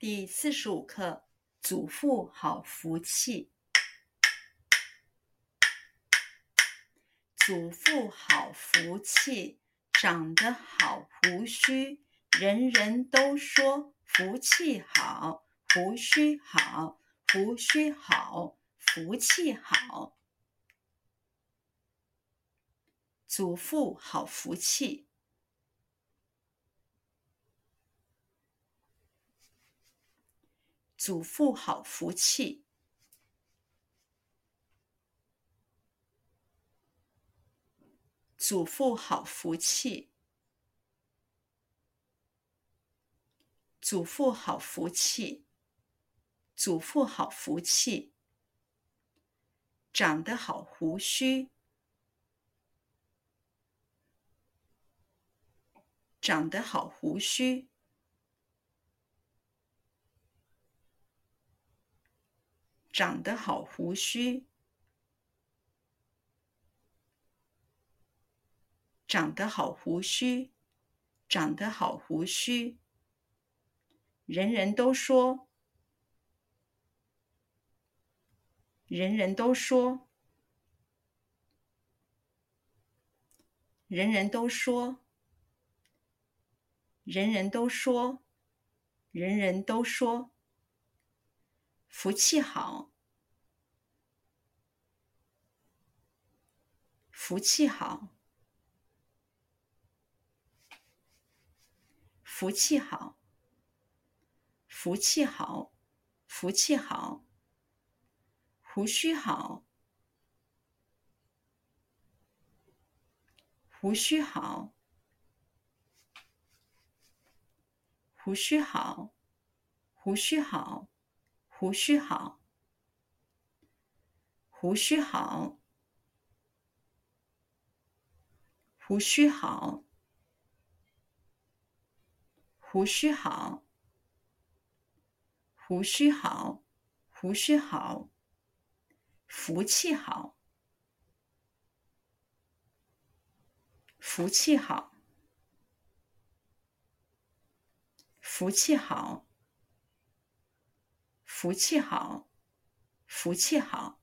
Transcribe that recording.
第四十五课：祖父好福气。祖父好福气，长得好胡须，人人都说福气好，胡须好，胡须好，福气好。祖父好福气。祖父好福气，祖父好福气，祖父好福气，祖父好福气，长得好胡须，长得好胡须。长得好胡须，长得好胡须，长得好胡须。人人都说，人人都说，人人都说，人人都说，人人都说，福气好。福气好，福气好，福气好，福气好，胡须好，胡须好，胡须好，胡须好，胡须好，胡须好。胡须好，胡须好，胡须好，胡须好，福气好，福气好，福气好，福气好，福气好。